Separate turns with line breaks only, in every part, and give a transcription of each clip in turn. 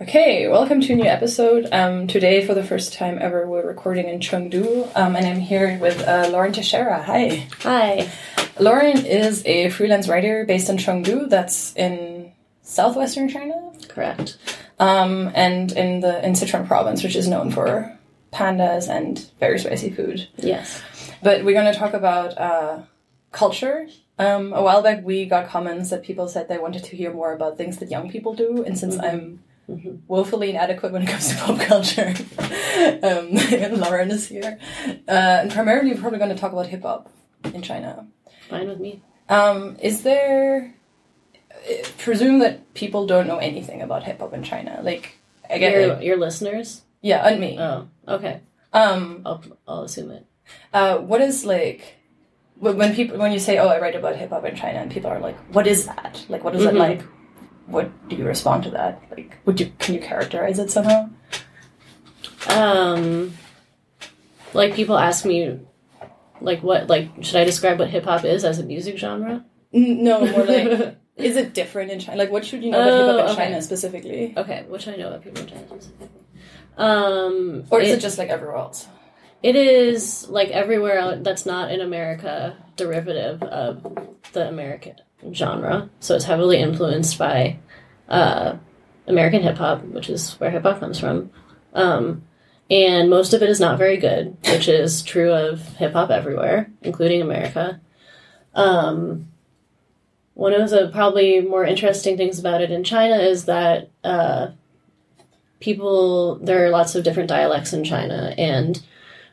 Okay, welcome to a new episode. Um, today, for the first time ever, we're recording in Chengdu, um, and I'm here with uh, Lauren Teixeira. Hi.
Hi.
Lauren is a freelance writer based in Chengdu, that's in southwestern China,
Correct.
um, and in the in Sichuan province, which is known for pandas and very spicy food.
Yes.
But we're going to talk about uh, culture. Um, a while back, we got comments that people said they wanted to hear more about things that young people do, and since I'm woefully inadequate when it comes to pop culture, um, Lauren is here. Uh, and primarily, we're probably going to talk about hip hop in China.
Fine with me.
Um, is there? Presume that people don't know anything about hip hop in China. Like, I get
Your,
like,
your listeners?
yeah, and me.
Oh, okay.
Um,
I'll, I'll assume it.
Uh, what is like when people when you say, "Oh, I write about hip hop in China," and people are like, "What is that? Like, what is it
Mhm.
like?" What do you respond to that? Like, would you can you characterize it somehow?
Um, like people ask me, like what, like should I describe what hip hop is as a music genre?
No, more like, is it different in China? Like, what should you know about hip hop
Oh,
in
okay.
China specifically,
Okay, which I know what people in China specifically. Um,
or is it, just like everywhere else?
It is like everywhere else that's not in America derivative of the American genre. So it's heavily influenced by uh, American hip hop, which is where hip hop comes from. Um, and most of it is not very good, which is true of hip hop everywhere, including America. Um, one of the probably more interesting things about it in China is that uh, people, there are lots of different dialects in China, and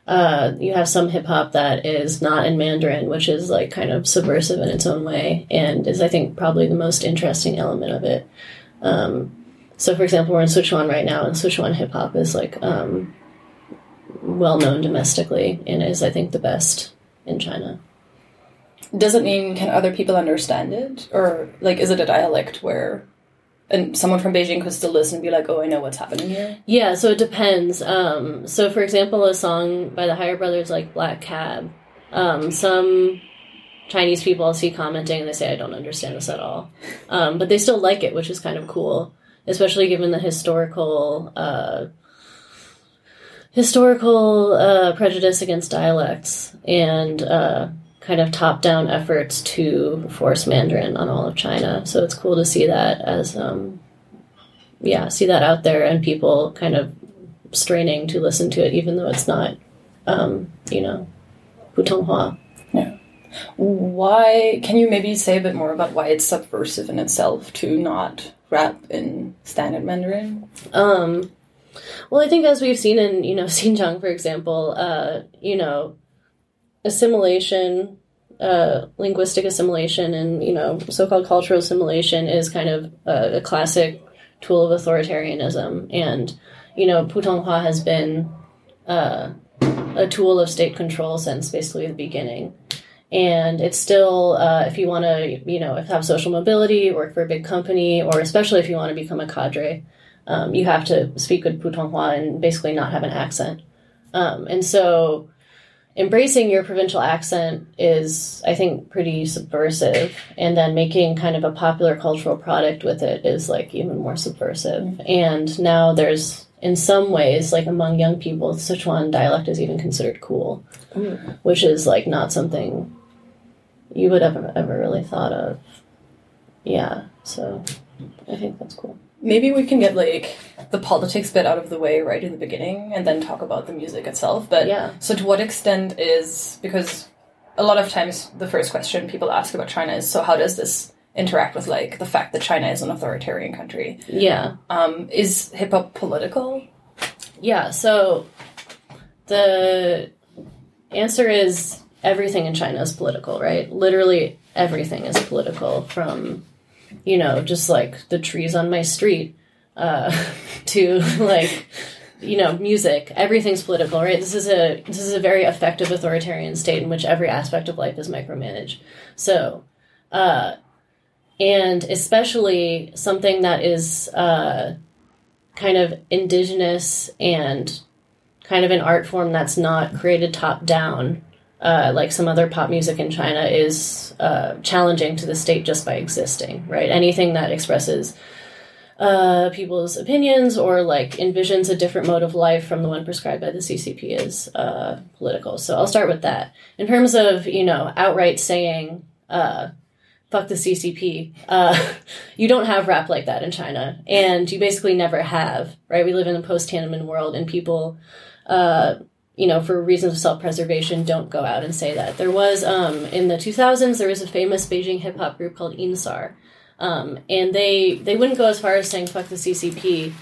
uh, you have some hip hop that is not in Mandarin, which is like kind of subversive in its own way, and is I think probably the most interesting element of it. Um, so, for example, we're in Sichuan right now, and Sichuan hip hop is like um, well known domestically, and is I think the best in China.
Does it mean can other people understand it, or like is it a dialect where? And someone from Beijing could still listen and be like, "Oh, I know what's happening here."
Yeah, so it depends. Um, so, for example, a song by the Higher Brothers like Black Cab, um, some Chinese people I'll see commenting and they say, I don't understand this at all. Um, but they still like it, which is kind of cool, especially given the historical. Uh, historical uh, prejudice against dialects and uh, kind of top-down efforts to force Mandarin on all of China. So it's cool to see that as um, yeah, see that out there and people kind of straining to listen to it, even though it's not, um, you know, Putonghua. Yeah.
Why can you maybe say a bit more about why it's subversive in itself to not rap in standard Mandarin?
Um, well, I think as we've seen in, you know, Xinjiang, for example, uh, you know, assimilation, uh, linguistic assimilation and, you know, so-called cultural assimilation is kind of a, a classic tool of authoritarianism. And, you know, Putonghua has been uh, a tool of state control since basically the beginning. And it's still, uh, if you want to, you know, have social mobility, work for a big company, or especially if you want to become a cadre, um, you have to speak good Putonghua and basically not have an accent. Um, and so embracing your provincial accent is, I think, pretty subversive. And then making kind of a popular cultural product with it is like even more subversive. And now there's, in some ways, like among young people, Sichuan dialect is even considered cool, which is like not something you would ever ever really thought of. Yeah, so I think that's cool.
Maybe we can get like the politics bit out of the way right in the beginning and then talk about the music itself. But
Yeah.
so to what extent is because a lot of times the first question people ask about China is so how does this interact with like the fact that China is an authoritarian country?
Yeah.
Um, is hip hop political?
Yeah, so the answer is everything in China is political, right? Literally everything is political from, you know, just like the trees on my street uh, to like, you know, music. Everything's political, right? This is a this is a very effective authoritarian state in which every aspect of life is micromanaged. So, uh, and especially something that is uh, kind of indigenous and kind of an art form that's not created top down, uh, like some other pop music in China, is uh, challenging to the state just by existing, right? Anything that expresses uh, people's opinions or like envisions a different mode of life from the one prescribed by the CCP is uh, political. So I'll start with that. In terms of you know outright saying uh, "fuck the CCP," uh, you don't have rap like that in China, and you basically never have. Right? We live in a post Tiananmen world, and people. Uh, you know, for reasons of self-preservation, don't go out and say that. There was, um, in the 2000s, there was a famous Beijing hip-hop group called Yin Ts'ang, um, and they they wouldn't go as far as saying fuck the CCP,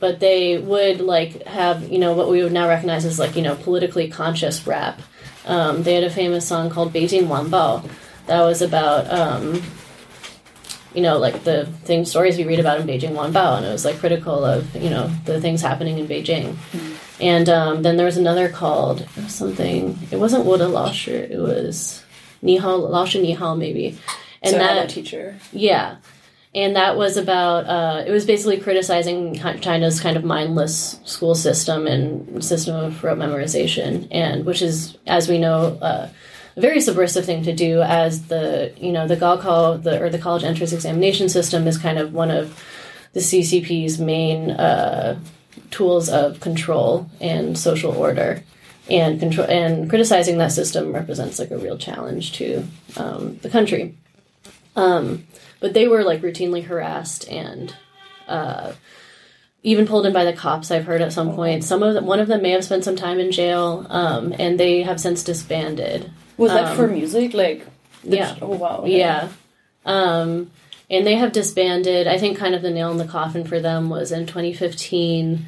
but they would like have you know what we would now recognize as like you know politically conscious rap. Um, they had a famous song called Beijing Wanbao that was about um, you know like the thing stories we read about in Beijing Wanbao, and it was like critical of you know the things happening in Beijing. Mm-hmm. And um, then there was another called something. It wasn't Woda Laoshi. It was Nihal Laoshi Nihal maybe
and so that teacher.
Yeah, and that was about. Uh, it was basically criticizing China's kind of mindless school system and system of rote memorization, and which is, as we know. Uh, a very subversive thing to do as the you know the Gaokao the or the college entrance examination system is kind of one of the CCP's main uh, tools of control and social order and control and criticizing that system represents like a real challenge to um, the country um, but they were like routinely harassed and uh, even pulled in by the cops. I've heard at some point. Some of them, one of them may have spent some time in jail, um, and they have since disbanded.
Was that for um, music? Like,
yeah.
oh wow. Okay.
Yeah. Um, and they have disbanded. I think kind of the nail in the coffin for them was in 2015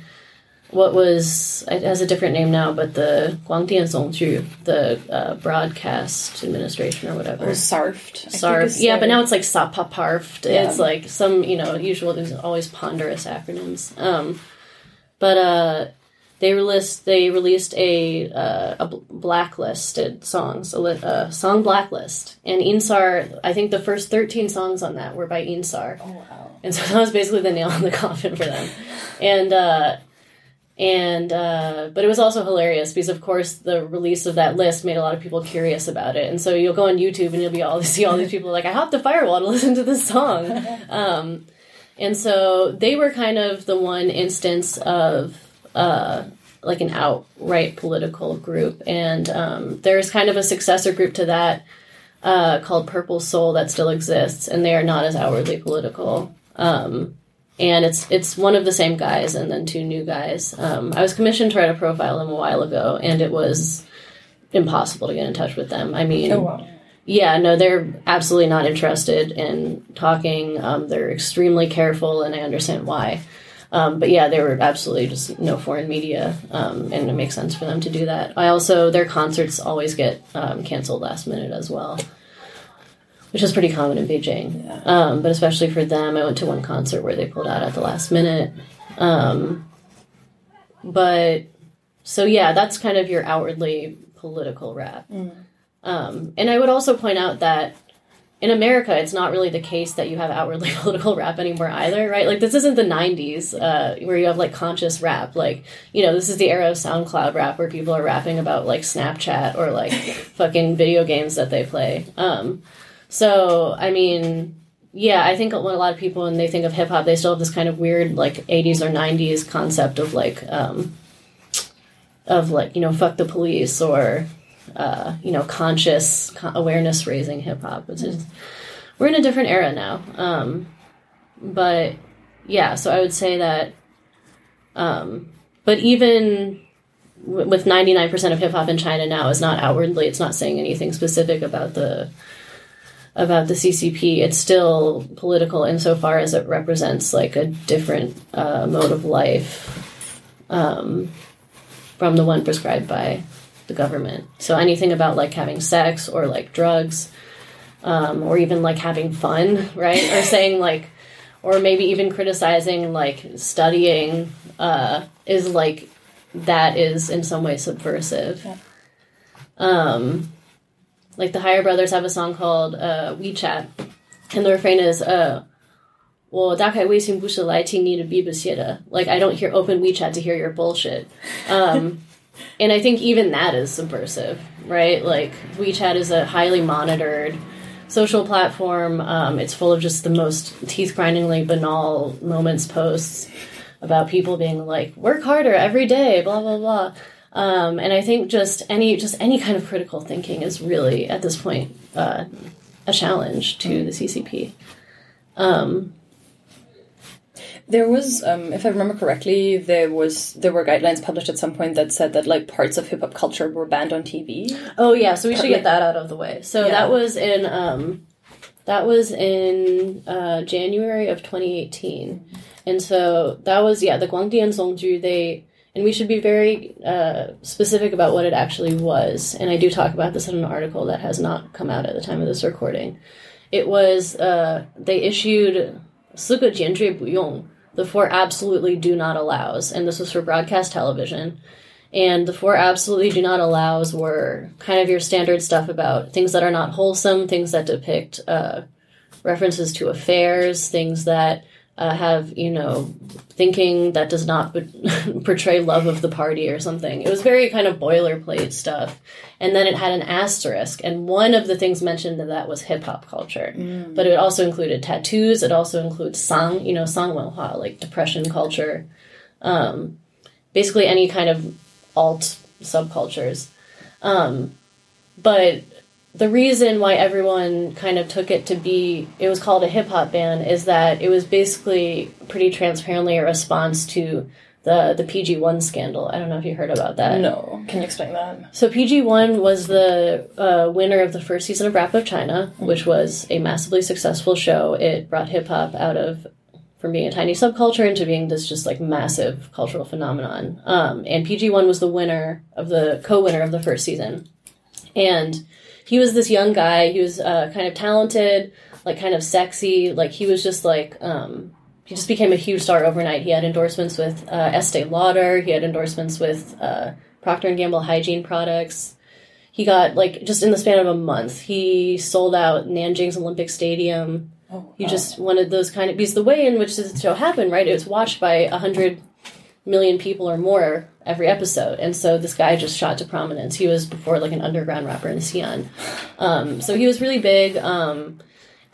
what was it has a different name now, but the Guangdian Zongju, the uh, broadcast administration or whatever.
Oh, SARFT.
SARFT. Yeah, but now it's like SAPPRFT. Yeah. It's like some, you know, usual there's always ponderous acronyms. Um, but uh, they released they released a uh, a blacklisted songs, a, song blacklist, and Yin Ts'ang. I think the first thirteen songs on that were by Yin Ts'ang.
Oh wow!
And so that was basically the nail in the coffin for them, and. Uh, and uh, but it was also hilarious because of course the release of that list made a lot of people curious about it and so you'll go on youtube and you'll be all see all these people like i hopped the firewall to listen to this song um, and so they were kind of the one instance of uh, like an outright political group and um, there's kind of a successor group to that uh, called purple soul that still exists and they are not as outwardly political um, and it's it's one of the same guys and then two new guys. Um, I was commissioned to write a profile them a while ago, and it was impossible to get in touch with them. I mean,
oh, wow.
yeah, no, they're absolutely not interested in talking. Um, they're extremely careful, and I understand why. Um, but yeah, there were absolutely just no foreign media, um, and it makes sense for them to do that. I also their concerts always get um, canceled last minute as well which is pretty common in Beijing.
Yeah.
Um, but especially for them, I went to one concert where they pulled out at the last minute. Um, but so yeah, that's kind of your outwardly political rap.
Mm.
Um, and I would also point out that in America, it's not really the case that you have outwardly political rap anymore either, right? Like this isn't the '90s uh, where you have like conscious rap. Like you know, this is the era of SoundCloud rap where people are rapping about like Snapchat or like fucking video games that they play. Um, so, I mean, yeah, I think when a lot of people, when they think of hip hop, they still have this kind of weird, like, 80s or 90s concept of, like, um, of, like, you know, fuck the police or, uh, you know, conscious awareness raising hip hop, we're in a different era now. Um, but, yeah, so I would say that, um, but even with 99% of hip hop in China now is not outwardly, it's not saying anything specific about the, about the CCP, it's still political insofar as it represents like a different uh, mode of life um, from the one prescribed by the government. So anything about like having sex or like drugs, um, or even like having fun, right? or saying like, or maybe even criticizing like studying uh, is like that is in some way subversive.
Yeah.
Um, like the Higher Brothers have a song called uh, WeChat, and the refrain is uh, 我打开微信不是来听你的 Like I don't hear open WeChat to hear your bullshit. Um, and I think even that is subversive, right? Like WeChat is a highly monitored social platform. Um, it's full of just the most teeth grindingly banal moments posts about people being like, work harder every day, blah, blah, blah. Um, and I think just any just any kind of critical thinking is really at this point uh, a challenge to the CCP. Um,
there was, um, if I remember correctly, there was there were guidelines published at some point that said that like parts of hip hop culture were banned on TV.
Oh yeah, so we should get that out of the way. So
yeah.
that was in um, that was in uh, January of 2018, and so that was yeah the Guangdian Zongju they and we should be very uh, specific about what it actually was. And I do talk about this in an article that has not come out at the time of this recording. It was uh, they issued 四个坚决不用。The four absolutely do not allows, and this was for broadcast television. And the four absolutely do not allows were kind of your standard stuff about things that are not wholesome, things that depict uh, references to affairs, things that uh, have, you know, thinking that does not portray love of the party or something. It was very kind of boilerplate stuff. And then it had an asterisk, and one of the things mentioned in that was hip hop culture. But it also included tattoos, it also includes sang, you know, sang wenhua, like depression culture. Um, basically any kind of alt subcultures. Um, but the reason why everyone kind of took it to be it was called a hip hop ban is that it was basically pretty transparently a response to the the PG one scandal. I don't know if you heard about that.
No, can you explain that?
So PG one was the uh, winner of the first season of Rap of China, which was a massively successful show. It brought hip hop out of from being a tiny subculture into being this just like massive cultural phenomenon. Um, and PG one was the winner of the co-winner of the first season, and he was this young guy. He was uh, kind of talented, like kind of sexy. Like he was just like um, he just became a huge star overnight. He had endorsements with uh, Estee Lauder. He had endorsements with uh, Procter and Gamble hygiene products. He got like just in the span of a month, he sold out Nanjing's Olympic Stadium.
Oh,
You just wanted those kind of because the way in which this show happened, right? It was watched by a hundred million people or more every episode, and so this guy just shot to prominence. He was before like an underground rapper in Xi'an, um, so he was really big. Um,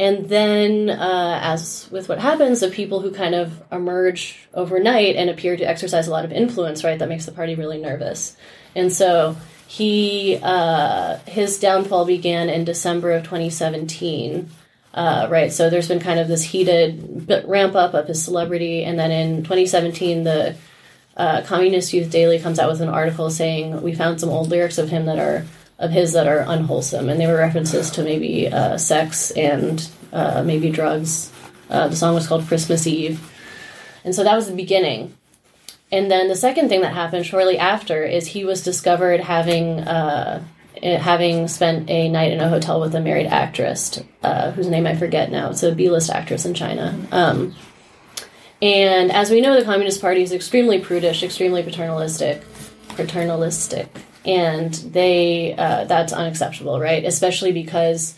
and then, uh, as with what happens, the people who kind of emerge overnight and appear to exercise a lot of influence, right? That makes the party really nervous, and so he uh, his downfall began in December of 2017. Uh, right, so there's been kind of this heated ramp up of his celebrity, and then in 2017, the uh, Communist Youth Daily comes out with an article saying we found some old lyrics of him that are of his that are unwholesome, and they were references to maybe uh, sex and uh, maybe drugs. Uh, the song was called Christmas Eve, and so that was the beginning. And then the second thing that happened shortly after is he was discovered having uh, eh, having spent a night in a hotel with a married actress uh, whose name I forget now. It's a B-list actress in China. Um, and as we know, the Communist Party is extremely prudish, extremely paternalistic, paternalistic, and they uh, that's unacceptable, right? Especially because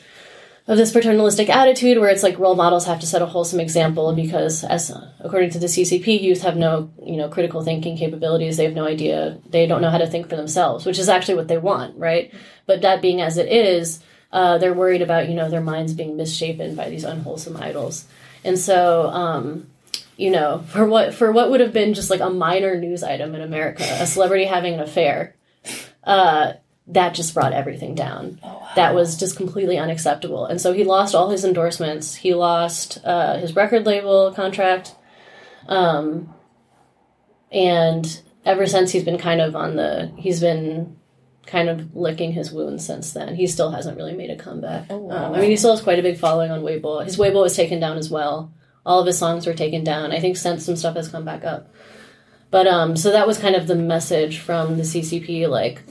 of this paternalistic attitude, where it's like role models have to set a wholesome example, because as according to the CCP, youth have no you know critical thinking capabilities. They have no idea. They don't know how to think for themselves, which is actually what they want, right? But that being as it is, uh, they're worried about you know their minds being misshapen by these unwholesome idols, and so. Um, you know, for what for what would have been just like a minor news item in America, a celebrity having an affair, uh, that just brought everything down. That was just completely unacceptable. And so he lost all his endorsements. He lost uh, his record label contract, um, and ever since he's been kind of on the he's been kind of licking his wounds since then. He still hasn't really made a comeback. um, I mean, he still has quite a big following on Weibo. His Weibo was taken down as well all of his songs were taken down. I think since some stuff has come back up. But um so that was kind of the message from the CCP like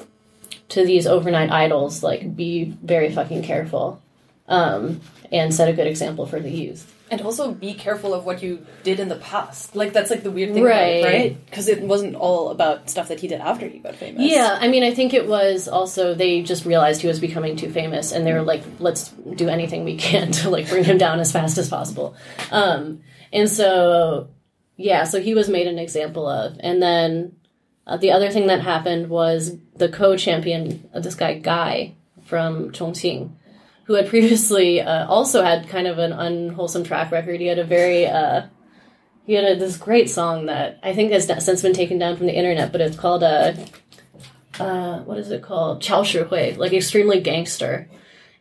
to these overnight idols like be very fucking careful. Um and set a good example for the youth.
And also be careful of what you did in the past. Like that's like the weird thing,
Right.
about it, right? Because it wasn't all about stuff that he did after he got famous.
Yeah, I mean I think it was also they just realized he was becoming too famous and they were like let's do anything we can to like bring him down as fast as possible. Um and so yeah, so he was made an example of. And then uh, the other thing that happened was the co-champion, uh, this guy GAI from Chongqing, who had previously uh, also had kind of an unwholesome track record. He had a very uh, he had a, this great song that I think has since been taken down from the internet, but it's called uh, uh, what is it called? Chao Shi Hui, like extremely gangster.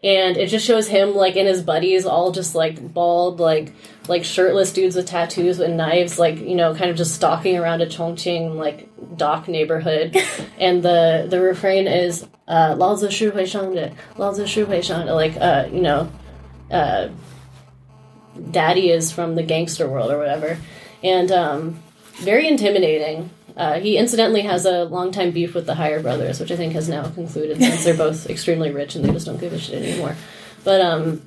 And it just shows him like in his buddies, all just like bald, like like shirtless dudes with tattoos and knives, like you know, kind of just stalking around a Chongqing like dock neighborhood, and the the refrain is uh, "Lao Tzu Shu Hui Shang De, Lao Tzu Shu Hui Shang like uh, you know, uh, daddy is from the gangster world or whatever, and um, very intimidating. Uh, he incidentally has a long time beef with the Higher Brothers, which I think has now concluded since they're both extremely rich and they just don't give a shit anymore. But um,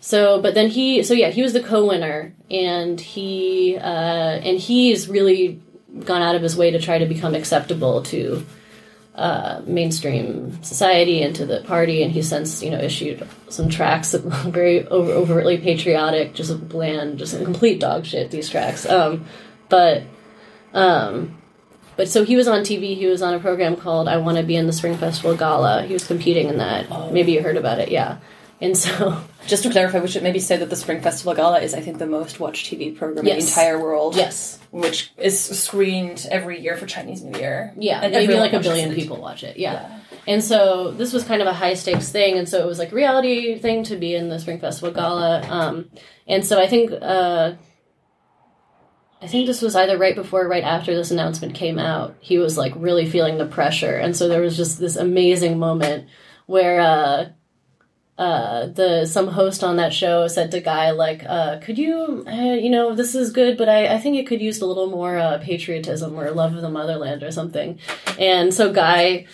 so but then he so yeah he was the co-winner and he uh, and he's really gone out of his way to try to become acceptable to uh, mainstream society and to the party, and he since you know issued some tracks that were very over- overtly patriotic, just bland, just complete dog shit. These tracks, um, but um, but so he was on TV. He was on a program called "I Want to Be in the Spring Festival Gala." He was competing in that.
Oh.
Maybe you heard about it, yeah. And so,
Just to clarify, we should maybe say that the Spring Festival Gala is, I think, the most watched TV program in the entire world.
yes,
Which is screened every year for Chinese New Year.
yeah,
And
maybe like a billion
it.
people watch it. Yeah. And so this was kind of a high stakes thing, and so it was like a reality thing to be in the Spring Festival Gala. Um, and so I think uh, I think this was either right before or right after this announcement came out. He was like really feeling the pressure, and so there was just this amazing moment where uh, uh, the some host on that show said to GAI like, uh, "Could you, uh, you know, this is good, but I, I think it could use a little more uh, patriotism or love of the motherland or something." And so GAI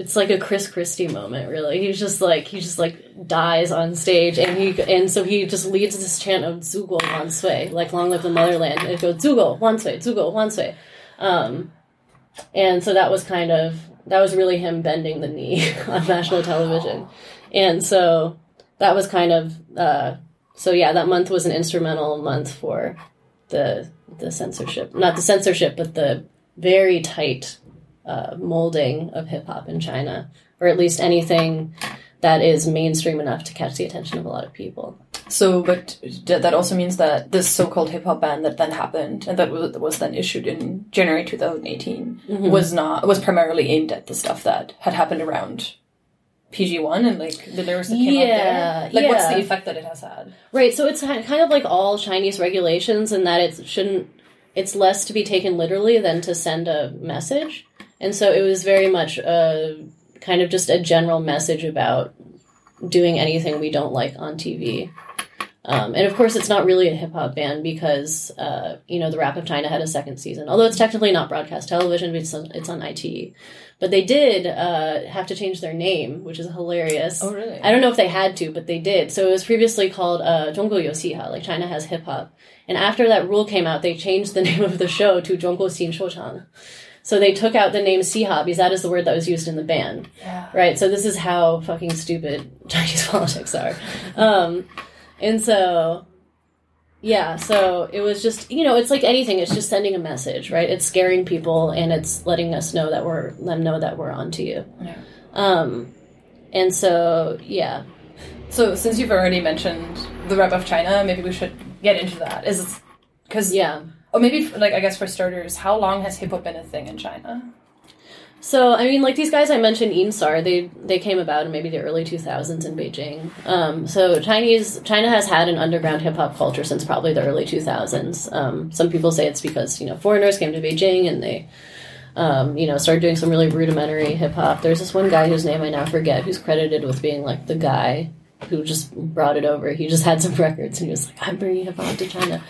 it's like a Chris Christie moment, really. He's just like he just like dies on stage, and he and so he just leads this chant of "Zhugo Wan Sui," like "Long live the motherland." It goes "Zhugo Wan Sui, Zhugo Wan Sui," um, and so that was kind of that was really him bending the knee on national television, and so that was kind of uh, so yeah. That month was an instrumental month for the the censorship, not the censorship, but the very tight uh, molding of hip hop in China, or at least anything that is mainstream enough to catch the attention of a lot of people.
So, but that also means that this so-called hip hop ban that then happened and that was, was then issued in January 2018
Mm-hmm.
was not was primarily aimed at the stuff that had happened around PG one and like the lyrics that came
Yeah,
out there. Like, what's the effect that it has had?
Right, so it's kind of like all Chinese regulations in that it shouldn't. It's less to be taken literally than to send a message, and so it was very much a kind of just a general message about doing anything we don't like on TV. Um, and of course, it's not really a hip hop band because uh, you know the Rap of China had a second season, although it's technically not broadcast television. But it's on, it's on iQiyi. But they did uh, have to change their name, which is hilarious.
Oh, really?
I don't know if they had to, but they did. So it was previously called uh, Zhongguo Yosiha, like China has hip hop. And after that rule came out, they changed the name of the show to Zhongguo Xin Shuochang. So they took out the name Xiha because that is the word that was used in the ban.
Yeah.
Right? So this is how fucking stupid Chinese politics are. Um, and so yeah, so it was just, you know, it's like anything, it's just sending a message, right? It's scaring people and it's letting us know that we're, let them know that we're onto you.
Yeah.
Um, and so, yeah.
So, since you've already mentioned the rep of China, maybe we should get into that. Is because
Yeah.
or maybe like I guess for starters, how long has hip hop been a thing in China?
So I mean, like these guys I mentioned, Yin Ts'ang, they they came about in maybe the early two thousands in Beijing. Um, so Chinese China has had an underground hip hop culture since probably the early two thousands. Um, some people say it's because you know foreigners came to Beijing and they. Um, you know, started doing some really rudimentary hip hop. There's this one guy whose name I now forget, who's credited with being like the guy who just brought it over. He just had some records and he was like, "I'm bringing hip hop to China."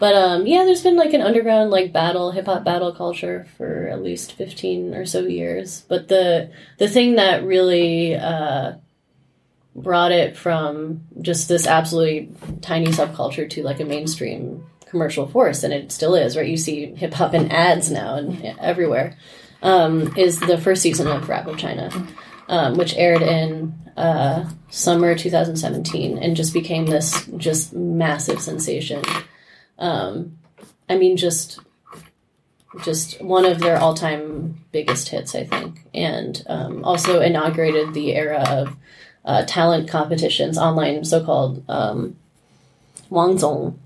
But um, yeah, there's been like an underground like battle hip hop battle culture for at least fifteen or so years. But the the thing that really uh, brought it from just this absolutely tiny subculture to like a mainstream commercial force, and it still is, right? You see hip hop in ads now and everywhere. Um, is the first season of Rap of China, um, which aired in uh, summer 2017 and just became this just massive sensation. Um, I mean, just just one of their all-time biggest hits, I think, and um, also inaugurated the era of uh, talent competitions, online so-called um, Wangzong.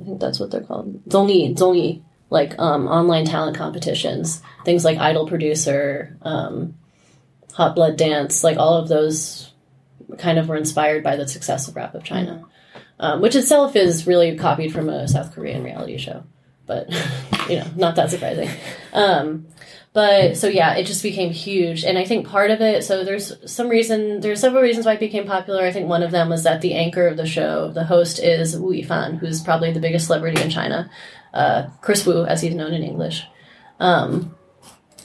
I think that's what they're called. Zongyi, Zongyi, like um, online talent competitions, things like Idol Producer, um, Hot Blood Dance, like all of those kind of were inspired by the success of Rap of China, um, which itself is really copied from a South Korean reality show. But you know, not that surprising. Um, but so yeah, it just became huge, and I think part of it. So there's some reason. There's several reasons why it became popular. I think one of them was that the anchor of the show, the host, is Wu Yifan, who's probably the biggest celebrity in China. Uh, Kris Wu, as he's known in English. Um,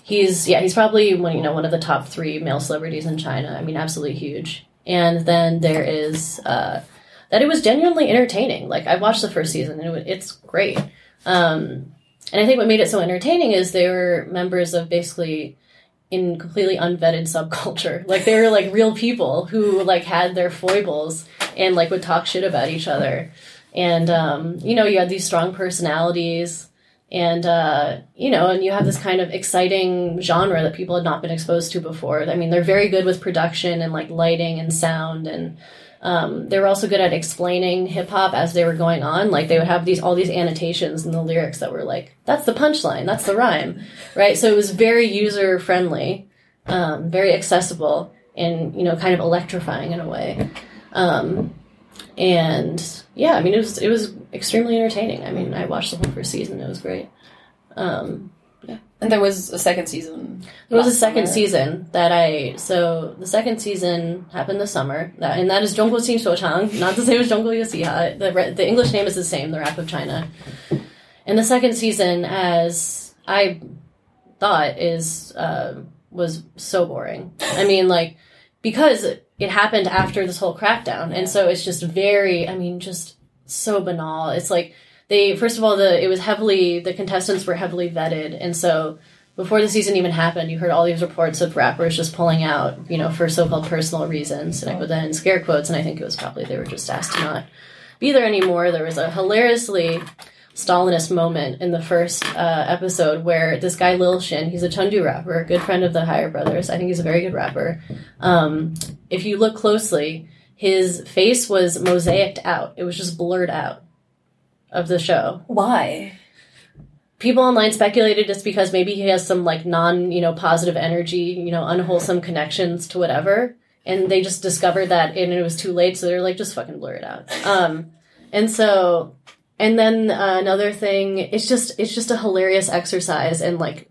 he's yeah, he's probably one you know one of the top three male celebrities in China. I mean, absolutely huge. And then there is uh, that it was genuinely entertaining. Like I watched the first season, and it, it's great. Um, and I think what made it so entertaining is they were members of basically in completely unvetted subculture. Like they were like real people who like had their foibles and like would talk shit about each other. And um, you know, you had these strong personalities and uh, you know, and you have this kind of exciting genre that people had not been exposed to before. I mean, they're very good with production and like lighting and sound and um, they were also good at explaining hip hop as they were going on. Like they would have these all these annotations in the lyrics that were like, "That's the punchline. That's the rhyme," right? So it was very user friendly, um, very accessible, and you know, kind of electrifying in a way. Um, and yeah, I mean, it was it was extremely entertaining. I mean, I watched the whole first season; it was great. Um,
And there was a second season.
there was a second
summer.
season that I so the second season happened this summer that and that is Zhongguo Qing Shuochang, not the same as Zhongguo Yosiha. The the English name is the same, the Rap of China. And the second season, as I thought, is uh, was so boring. I mean, like because it happened after this whole crackdown, and so it's just very. I mean, just so banal. It's like they first of all the it was heavily the contestants were heavily vetted, and so before the season even happened, you heard all these reports of rappers just pulling out, you know, for so-called personal reasons, and I put that in scare quotes, and I think it was probably they were just asked to not be there anymore. There was a hilariously Stalinist moment in the first uh, episode where this guy Lil Shin, he's a Chengdu rapper, a good friend of the Higher Brothers. I think he's a very good rapper. Um, if you look closely, his face was mosaicked out. It was just blurred out of the show.
Why?
People online speculated it's because maybe he has some like non, you know, positive energy, you know, unwholesome connections to whatever. And they just discovered that and it was too late, so they're like, just fucking blur it out. Um, and so and then uh, another thing, it's just it's just a hilarious exercise in like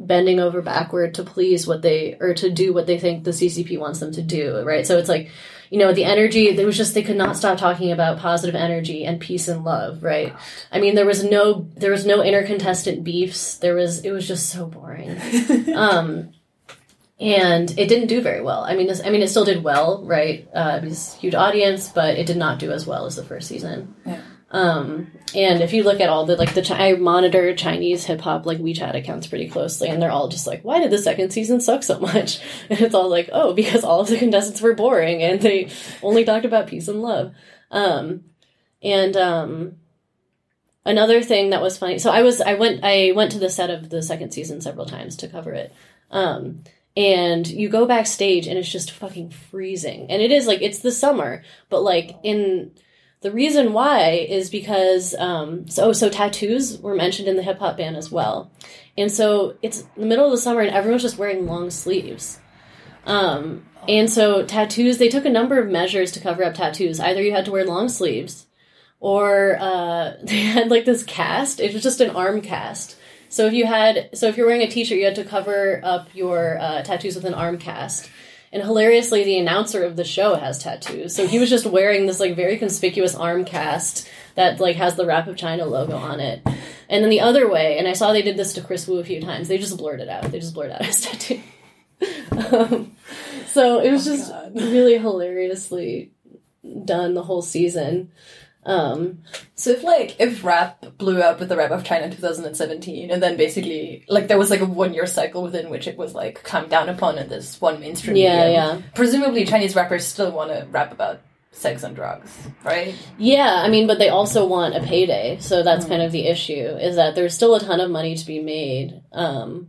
bending over backward to please what they or to do what they think the CCP wants them to do, right? So it's like, you know, the energy there was just they could not stop talking about positive energy and peace and love, right? I mean, there was no there was no intercontestant beefs. There was it was just so boring. um and it didn't do very well. I mean, this, I mean, it still did well, right? Uh, it was a huge audience, but it did not do as well as the first season.
Yeah.
Um, and if you look at all the like the I monitor Chinese hip hop like WeChat accounts pretty closely, and they're all just like, "Why did the second season suck so much?" And it's all like, "Oh, because all of the contestants were boring and they only talked about peace and love." Um, and um, another thing that was funny, so I was I went I went to the set of the second season several times to cover it. Um, and you go backstage and it's just fucking freezing, and it is like it's the summer, but like in the reason why is because um, so so tattoos were mentioned in the hip hop ban as well, and so it's the middle of the summer and everyone's just wearing long sleeves, um, and so tattoos they took a number of measures to cover up tattoos. Either you had to wear long sleeves, or uh, they had like this cast. It was just an arm cast. So if you had so if you're wearing a t-shirt, you had to cover up your uh, tattoos with an arm cast. And hilariously, the announcer of the show has tattoos. So he was just wearing this like very conspicuous arm cast that like has the Rap of China logo on it. And then the other way, and I saw they did this to Kris Wu a few times. They just blurred it out. They just blurred out his tattoo. um, so it was just
God.
really hilariously done the whole season. Um,
So if like if rap blew up with the rap of China in 2017, and then basically like there was like a one year cycle within which it was like calmed down upon in this one mainstream.
Yeah,
medium,
yeah.
Presumably, Chinese rappers still want to rap about sex and drugs, right?
Yeah, I mean, but they also want a payday, so that's kind of the issue. Is that there's still a ton of money to be made, um,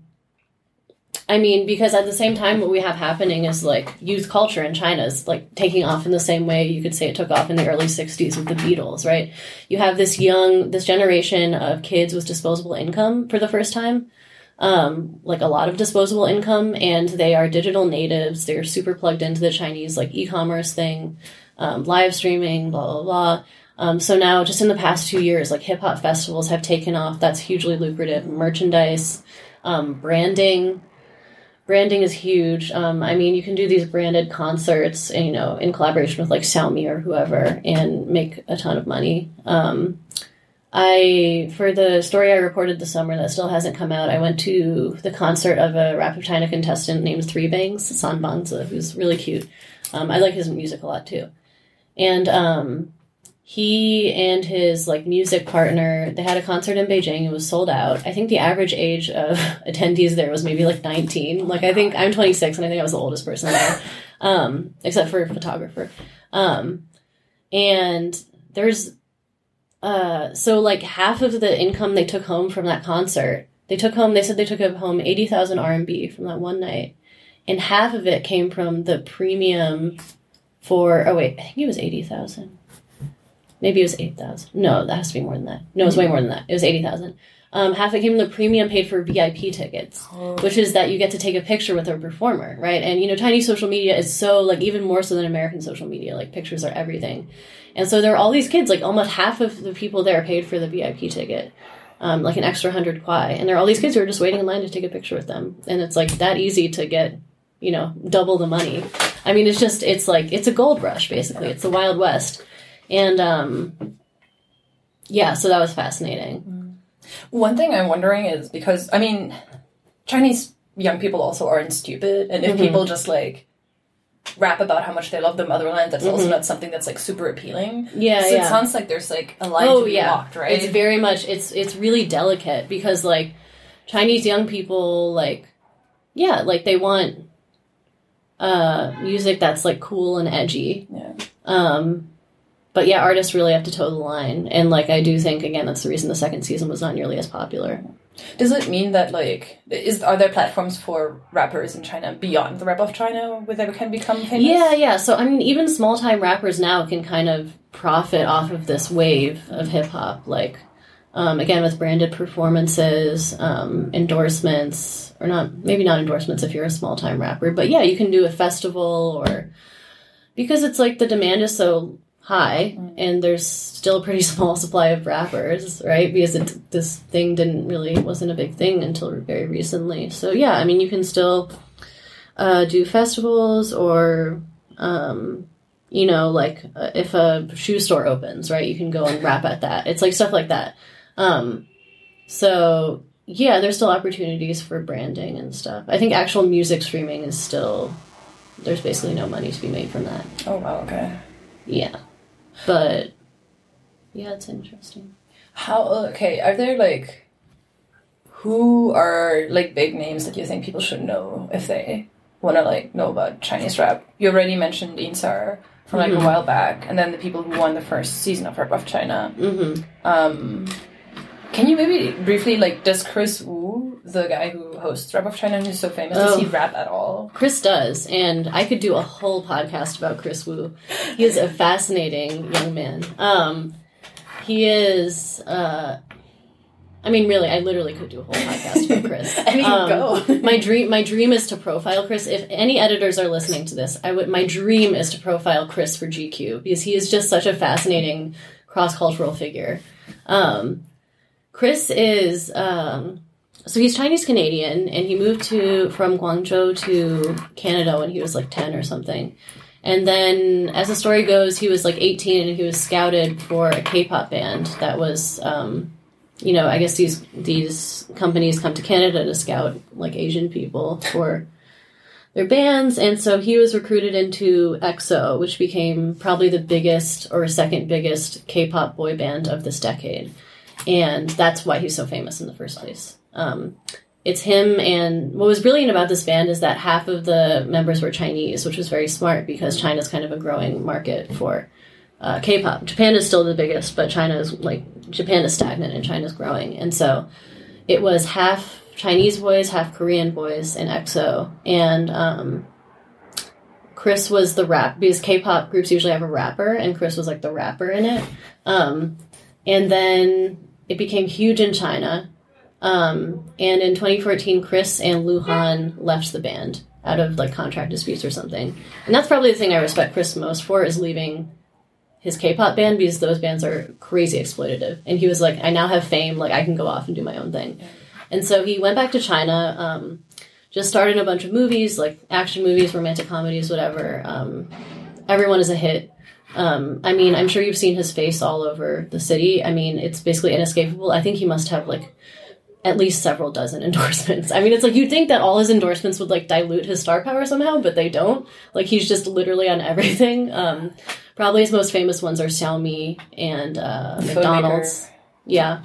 I mean, because at the same time, what we have happening is like youth culture in China is like taking off in the same way you could say it took off in the early 60s with the Beatles, right? You have this young, this generation of kids with disposable income for the first time. Um, like a lot of disposable income, and they are digital natives. They're super plugged into the Chinese like e-commerce thing, um, live streaming, blah blah blah. Um, so now, just in the past two years, like hip hop festivals have taken off. That's hugely lucrative. Merchandise, um, branding, branding is huge. Um, I mean, you can do these branded concerts, you know, in collaboration with like Xiaomi or whoever, and make a ton of money. Um, I for the story I reported this summer that still hasn't come out. I went to the concert of a Rap of China contestant named Three Bangs, San Bangzi, who's really cute. Um, I like his music a lot too, and um, he and his like music partner they had a concert in beijing it was sold out. I think the average age of attendees there was maybe like 19 like i think i'm 26 and i think i was the oldest person there. Um, except for a photographer. Um, and there's uh, so like half of the income they took home from that concert they took home they said they took home 80000 rmb from that one night. And half of it came from the premium for oh wait i think it was 80000 maybe it was 8000 no that has to be more than that. No it was way more than that. It was 80000 um, half it came from the premium paid for vip tickets
Oh.
which is that you get to take a picture with a performer right? And you know chinese social media is so like even more so than american social media. Like pictures are everything. And so there are all these kids like almost half of the people there paid for the vip ticket um, like an extra 100 kwai. And there are all these kids who are just waiting in line to take a picture with them. And it's like that easy to get you know double the money. I mean it's just it's like it's a gold rush basically. It's the wild west and um yeah so that was fascinating
One thing I'm wondering is because I mean, Chinese young people also aren't stupid, and if
Mhm.
people just like rap about how much they love the motherland, that's also not something that's like super appealing.
yeah
so
Mm-hmm. yeah
it sounds like there's like a line
oh
to be
yeah
walked, right?
it's very much it's it's really delicate because like chinese young people like yeah like they want uh music that's like cool and edgy
yeah.
um but yeah artists really have to toe the line and like i do think again that's the reason the second season was not nearly as popular
Does it mean that like is are there platforms for rappers in China beyond the rap of China where they can become famous?
Yeah, yeah. So I mean, even small time rappers now can kind of profit off of this wave of hip hop, like um, again with branded performances, um, endorsements, or not maybe not endorsements if you're a small time rapper, but yeah, you can do a festival or because it's like the demand is so high and there's still a pretty small supply of rappers right? Because it, this thing didn't really wasn't a big thing until very recently. So yeah i mean you can still uh, do festivals or um, you know like uh, if a shoe store opens right you can go and rap at that. It's like stuff like that. Um, so yeah there's still opportunities for branding and stuff. I think actual music streaming is still there's basically no money to be made from that.
Oh wow, okay.
yeah but yeah it's interesting
How okay? Are there like who are like big names that you think people should know if they want to like know about Chinese rap? You already mentioned Yin Ts'ang from like
Mhm.
a while back, and then the people who won the first season of Rap of China.
mm-hmm.
Um, can you maybe briefly like does Kris Wu, the guy who hosts Rap of China who's so famous, does he
Oh.
rap at all?
Kris does, and I could do a whole podcast about Kris Wu. He is a fascinating young man. Um, he is. Uh, I mean, really, I literally could do a whole podcast about Kris.
I mean,
Um,
go.
my dream, my dream is to profile Kris. If any editors are listening to this, I would. My dream is to profile Kris for GQ because he is just such a fascinating cross cultural figure. Um, Kris is. Um, so he's Chinese Canadian, and he moved to from Guangzhou to Canada when he was like ten or something. And then, as the story goes, he was like eighteen, and he was scouted for a K-pop band that was, um, you know, I guess these these companies come to Canada to scout like Asian people for their bands, and so he was recruited into EXO, which became probably the biggest or second biggest K-pop boy band of this decade, and that's why he's so famous in the first place. Um, it's him, and what was brilliant about this band is that half of the members were Chinese, which was very smart because China's kind of a growing market for uh, K-pop. Japan is still the biggest, but China is like Japan is stagnant and China's growing, and so it was half Chinese boys, half Korean boys in EXO, and um, Kris was the rap because K-pop groups usually have a rapper, and Kris was like the rapper in it. Um, and then it became huge in China. Um, and in 2014, Kris and Luhan left the band out of like contract disputes or something. And that's probably the thing I respect Kris most for is leaving his K-pop band because those bands are crazy exploitative. And he was like, I now have fame, like I can go off and do my own thing. And so he went back to China, um, just started a bunch of movies, like action movies, romantic comedies, whatever. Um, everyone is a hit. Um, I mean, I'm sure you've seen his face all over the city. I mean, it's basically inescapable. I think he must have like at least several dozen endorsements. I mean, it's like you'd think that all his endorsements would like dilute his star power somehow, but they don't. Like he's just literally on everything. Um, probably his most famous ones are Xiaomi and uh, McDonald's. Yeah.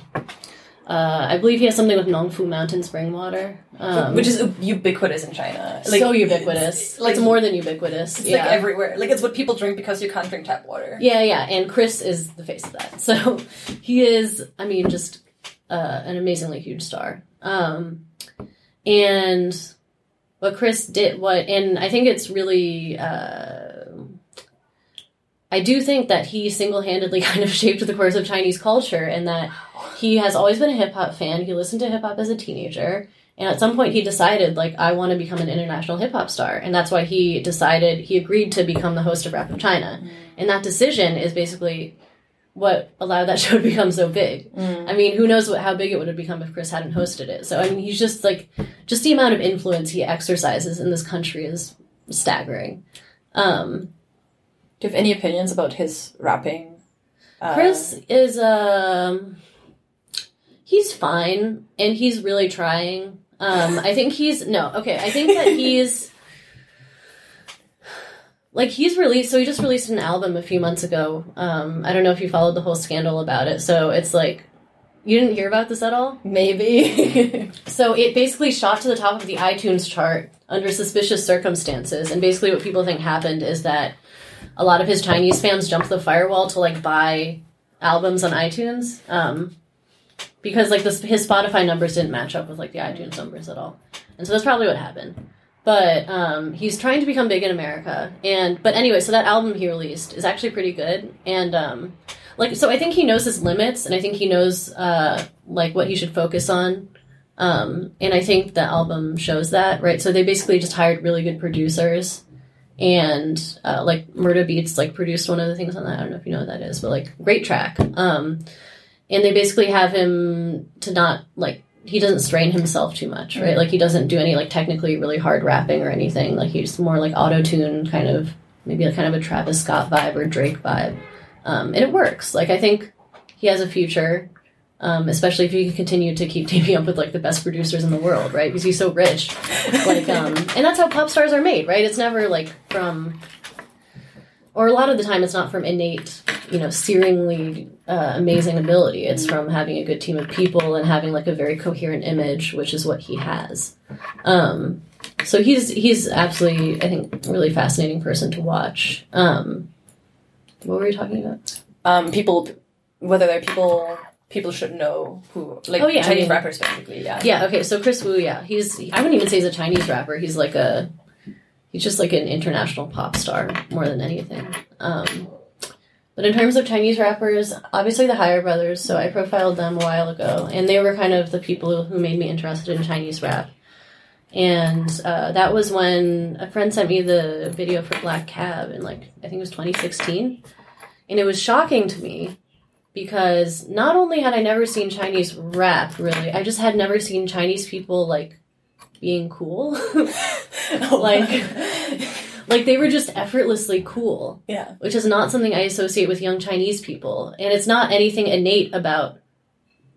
Uh, I believe he has something with Nongfu Mountain spring water, um,
which is ubiquitous in China.
Like, so ubiquitous. Like it's more than ubiquitous.
It's
yeah.
like everywhere. Like it's what people drink because you can't drink tap water.
Yeah, yeah. And Kris is the face of that. So he is. I mean, just uh, an amazingly huge star. Um, and what Kris did, what, and I think it's really. Uh, I do think that he single handedly kind of shaped the course of Chinese culture and that he has always been a hip hop fan. He listened to hip hop as a teenager. And at some point, he decided, like, I want to become an international hip hop star. And that's why he decided, he agreed to become the host of Rap of China. Mm. And that decision is basically what allowed that show to become so big. Mm. I mean, who knows what, how big it would have become if Kris hadn't hosted it. So, I mean, he's just like, just the amount of influence he exercises in this country is staggering. Um,
do you have any opinions about his rapping?
Uh, Kris is um he's fine and he's really trying. Um I think he's no, okay, I think that he's like he's released so he just released an album a few months ago. Um I don't know if you followed the whole scandal about it. So it's like you didn't hear about this at all?
Maybe.
so it basically shot to the top of the iTunes chart under suspicious circumstances and basically what people think happened is that a lot of his Chinese fans jumped the firewall to like buy albums on iTunes. Um, because like this, his Spotify numbers didn't match up with like the iTunes numbers at all, and so that's probably what happened. But um, he's trying to become big in America, and but anyway, so that album he released is actually pretty good, and um, like so I think he knows his limits, and I think he knows uh, like what he should focus on, um, and I think the album shows that right. So they basically just hired really good producers and uh, like Murda Beats like produced one of the things on that. I don't know if you know what that is, but like great track. Um, and they basically have him to not like he doesn't strain himself too much, right? Like he doesn't do any like technically really hard rapping or anything. Like he's more like auto tune kind of maybe a kind of a Travis Scott vibe or Drake vibe, um, and it works. Like I think he has a future. Um, especially if you can continue to keep teaming up with like the best producers in the world, right? Because he's so rich, like, um, and that's how pop stars are made, right? It's never like from, or a lot of the time, it's not from innate, you know, searingly uh, amazing ability. It's from having a good team of people and having like a very coherent image, which is what he has. Um, so he's he's absolutely, I think, really fascinating person to watch. Um, what were you talking about?
Um, people, whether they're people people should know who like
Oh, yeah, I
Chinese
mean-
rappers basically. Yeah.
Yeah. Okay. So Kris Wu, yeah, he's I wouldn't even say he's a Chinese rapper. He's like a he's just like an international pop star more than anything. Um, but in terms of Chinese rappers, obviously the Higher Brothers. So I profiled them a while ago, and they were kind of the people who made me interested in Chinese rap. And uh, that was when a friend sent me the video for Black Cab in like I think it was 2016, and it was shocking to me because not only had I never seen Chinese rap, really, I just had never seen Chinese people like being cool. like, like they were just effortlessly cool,
yeah.
which is not something I associate with young Chinese people, and it's not anything innate about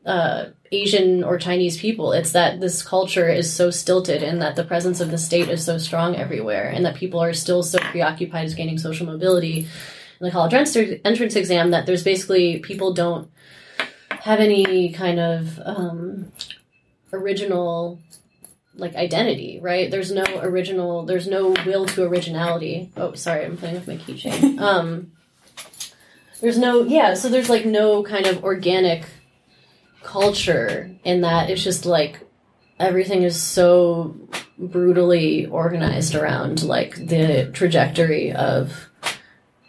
uh, Asian or Chinese people. It's that this culture is so stilted, and that the presence of the state is so strong everywhere, and that people are still so preoccupied with gaining social mobility in the college entrance entrance exam that there's basically people don't have any kind of um, original like identity, right? There's no original, there's no will to originality. Oh, sorry, I'm playing with my keychain. um, there's no, yeah, so there's like no kind of organic culture in that. It's just like everything is so brutally organized around like the trajectory of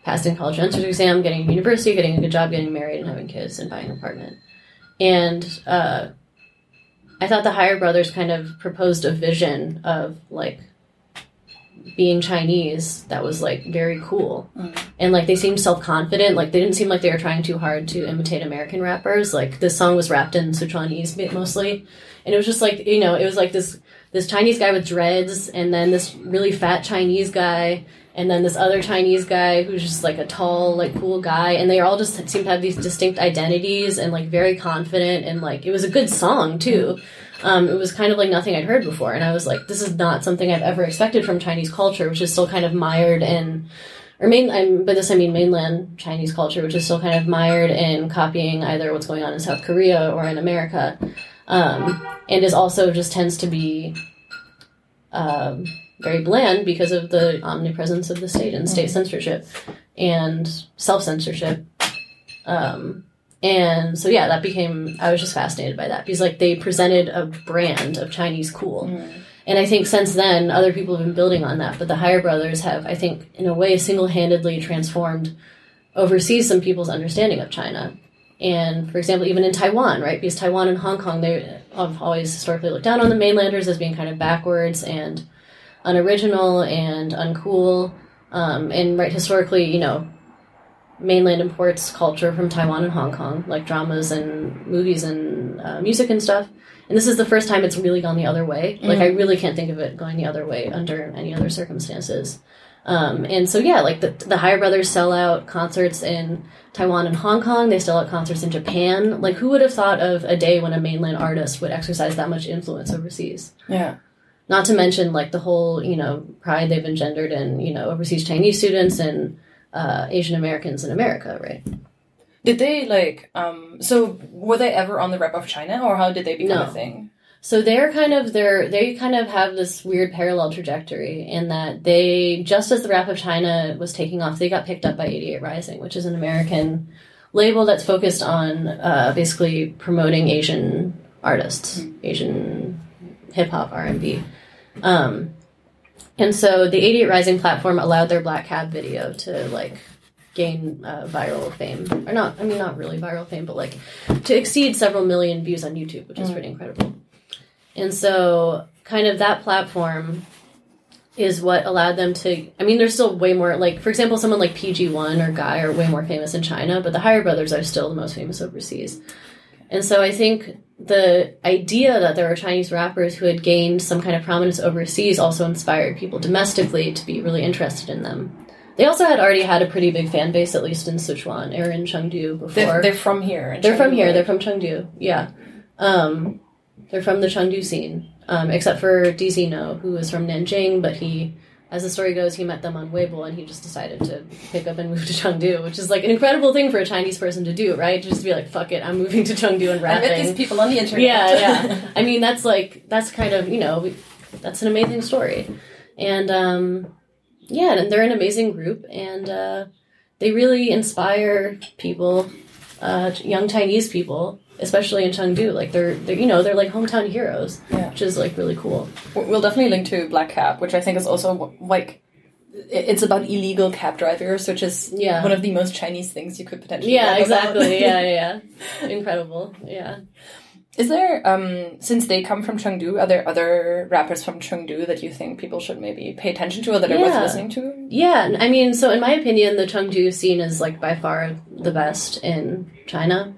passing college entrance exam, getting a university, getting a good job, getting married, and having kids, and buying an apartment. And uh, I thought the Higher Brothers kind of proposed a vision of like being Chinese that was like very cool.
Mm.
And like they seemed self confident. Like they didn't seem like they were trying too hard to imitate American rappers. Like this song was rapped in Sichuanese mostly. And it was just like, you know, it was like this this Chinese guy with dreads and then this really fat Chinese guy and then this other Chinese guy who's just like a tall, like cool guy, and they all just seem to have these distinct identities and like very confident and like it was a good song too. Um, it was kind of like nothing I'd heard before, and I was like, this is not something I've ever expected from Chinese culture, which is still kind of mired in, or main, I'm, by this I mean mainland Chinese culture, which is still kind of mired in copying either what's going on in South Korea or in America, um, and is also just tends to be. Um, very bland because of the omnipresence of the state and state censorship and self censorship. Um, and so yeah, that became I was just fascinated by that because like they presented a brand of Chinese cool. And I think since then, other people have been building on that. But the Higher Brothers have, I think, in a way, single handedly transformed overseas some people's understanding of China. And for example, even in Taiwan, right? Because Taiwan and Hong Kong, they have always historically looked down on the mainlanders as being kind of backwards and unoriginal and uncool. Um, and right historically, you know, mainland imports culture from Taiwan and Hong Kong, like dramas and movies and uh, music and stuff. And this is the first time it's really gone the other way. Like I really can't think of it going the other way under any other circumstances. Um, and so yeah, like the the Higher Brothers sell out concerts in Taiwan and Hong Kong. They sell out concerts in Japan. Like who would have thought of a day when a mainland artist would exercise that much influence overseas?
Yeah.
Not to mention like the whole you know pride they've engendered in you know overseas Chinese students and uh, Asian Americans in America, right?
Did they like um so were they ever on the Rap of China or how did they become
No.
a thing?
So they're kind of they're they kind of have this weird parallel trajectory in that they just as the rap of China was taking off, they got picked up by 88 Rising, which is an American label that's focused on uh, basically promoting Asian artists, Asian hip hop R and B. Um, and so the 88 Rising platform allowed their Black Cab video to like gain uh, viral fame, or not? I mean, not really viral fame, but like to exceed several million views on YouTube, which is pretty incredible. And so, kind of that platform is what allowed them to. I mean, there's still way more. Like, for example, someone like PG1 or GAI are way more famous in China, but the Higher Brothers are still the most famous overseas. And so, I think the idea that there were Chinese rappers who had gained some kind of prominence overseas also inspired people domestically to be really interested in them. They also had already had a pretty big fan base, at least in Sichuan or in Chengdu before.
They're, they're from here.
They're from here.
right?
They're from Chengdu. Yeah, um, they're from the Chengdu scene. Um, except for DZknow, who is from Nanjing, but he, as the story goes, he met them on Weibo and he just decided to pick up and move to Chengdu, which is like an incredible thing for a Chinese person to do, right? Just to be like, fuck it, I'm moving to Chengdu and rapping.
I met these people on the internet.
Yeah, yeah. I mean, that's like that's kind of you know we, that's an amazing story, and um, yeah, and they're an amazing group, and uh, they really inspire people, uh, young Chinese people, especially in Chengdu. Like they're they're you know they're like hometown heroes,
Yeah.
which is like really cool.
We'll definitely link to Black Cab, which I think is also like it's about illegal cab drivers, which is
Yeah.
one of the most Chinese things you could potentially.
Yeah, exactly. yeah, yeah, yeah. Incredible. Yeah.
Is there um since they come from Chengdu, are there other rappers from Chengdu that you think people should maybe pay attention to or that are worth listening to?
Yeah, I mean, so in my opinion, the Chengdu scene is like by far the best in China.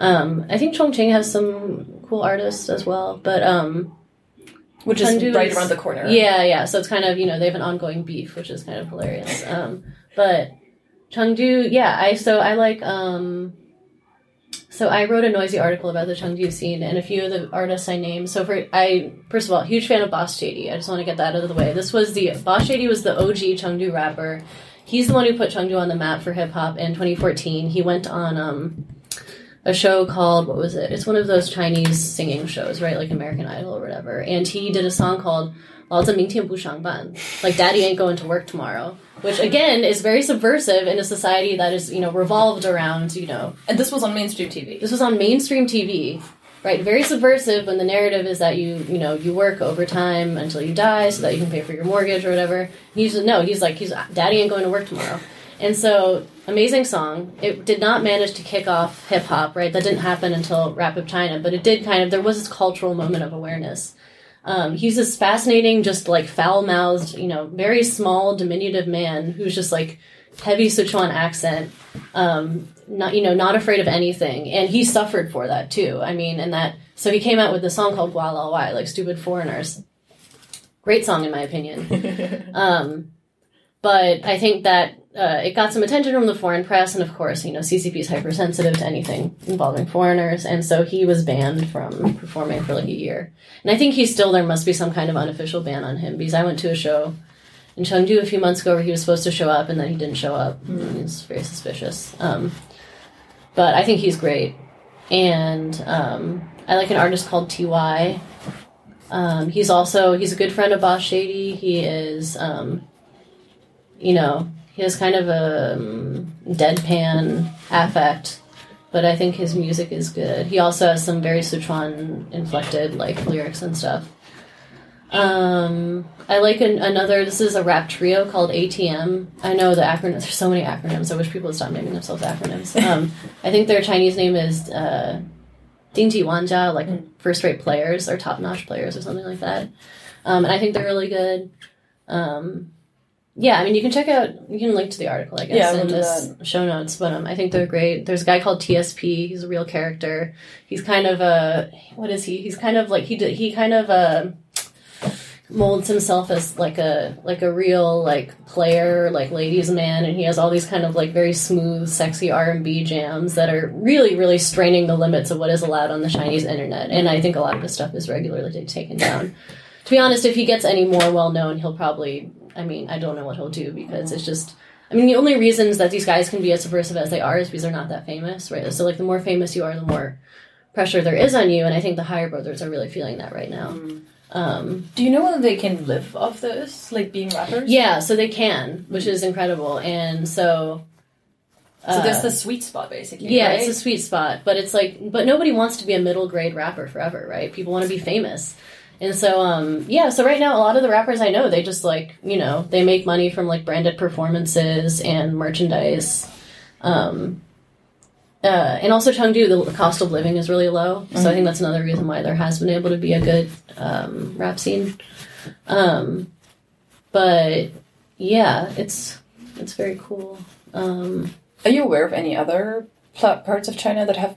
Um, I think Chongqing has some cool artists as well, but um,
Which is
Chengdu
right
is-
around the corner.
yeah, yeah. So it's kind of you know they have an ongoing beef, which is kind of hilarious. Um, but Chengdu, yeah, I so I like um, so I wrote a noisy article about the Chengdu scene and a few of the artists I named. So for I first of all, huge fan of Boss JD. I just want to get that out of the way. This was the Boss JD was the OG Chengdu rapper. He's the one who put Chengdu on the map for hip hop in 2014. He went on um, a show called what was it? It's one of those Chinese singing shows, right? Like American Idol or whatever. And he did a song called Ming Tian Bu Shang Ban," like Daddy ain't going to work tomorrow, which again is very subversive in a society that is you know revolved around you know.
And this was on mainstream TV.
This was on mainstream TV. Right, very subversive when the narrative is that you, you know, you work overtime until you die so that you can pay for your mortgage or whatever. He's no, he's like, he's daddy ain't going to work tomorrow, and so amazing song. It did not manage to kick off hip-hop right? That didn't happen until rap of china but it did kind of there was this cultural moment of awareness. Um, he's this fascinating just like foul-mouthed you know very small diminutive man who's just like heavy sichuan accent um, not you know not afraid of anything. And he suffered for that too. I mean and that so he came out with a song called Gua Lao Wai, like stupid foreigners. Great song in my opinion. Um, but i think that uh, it got some attention from the foreign press and of course you know ccp is hypersensitive to anything involving foreigners and so he was banned from performing for like a year and i think he's still there must be some kind of unofficial ban on him because i went to a show in Chengdu a few months ago where he was supposed to show up and then he didn't show up. Mm. It's very suspicious. Um, but I think he's great. And um, I like an artist called Ty. Um, he's also he's a good friend of Boss JD. He is, um, you know, he has kind of a um, deadpan affect, but I think his music is good. He also has some very Sichuan inflected like lyrics and stuff. Um, I like an, another. This is a rap trio called ATM. I know the acronyms. There's so many acronyms. I wish people would stop naming themselves acronyms. Um, I think their Chinese name is uh, Dingji Wanjia, like mm. first-rate players or top-notch players or something like that. Um, and I think they're really good. Um, yeah, I mean, you can check out. You can link to the article, I guess, yeah, in this that. show notes. But um, I think they're great. There's a guy called TSP. He's a real character. He's kind of a what is he? He's kind of like he did. He kind of a uh, molds himself as like a like a real like player like ladies man and he has all these kind of like very smooth sexy r&b jams that are really really straining the limits of what is allowed on the chinese internet and i think a lot of his stuff is regularly taken down to be honest if he gets any more well known he'll probably i mean i don't know what he'll do because it's just I mean, the only reasons that these guys can be as subversive as they are is because they're not that famous, right? So, like, the more famous you are, the more pressure there is on you, and I think the Higher Brothers are really feeling that right now. Mm. Um,
Do you know whether they can live off this, like being rappers?
Yeah, so they can, which is incredible. And so,
uh, so that's the sweet spot, basically.
Yeah,
right?
it's a sweet spot, but it's like, but nobody wants to be a middle grade rapper forever, right? People want to be famous. And so, um, yeah, so right now, a lot of the rappers I know, they just like, you know, they make money from like branded performances and merchandise. Um, uh, and also Chengdu, the, cost of living is really low, so mm-hmm. I think that's another reason why there has been able to be a good um, rap scene. Um, but yeah, it's it's very cool. Um,
Are you aware of any other parts of China that have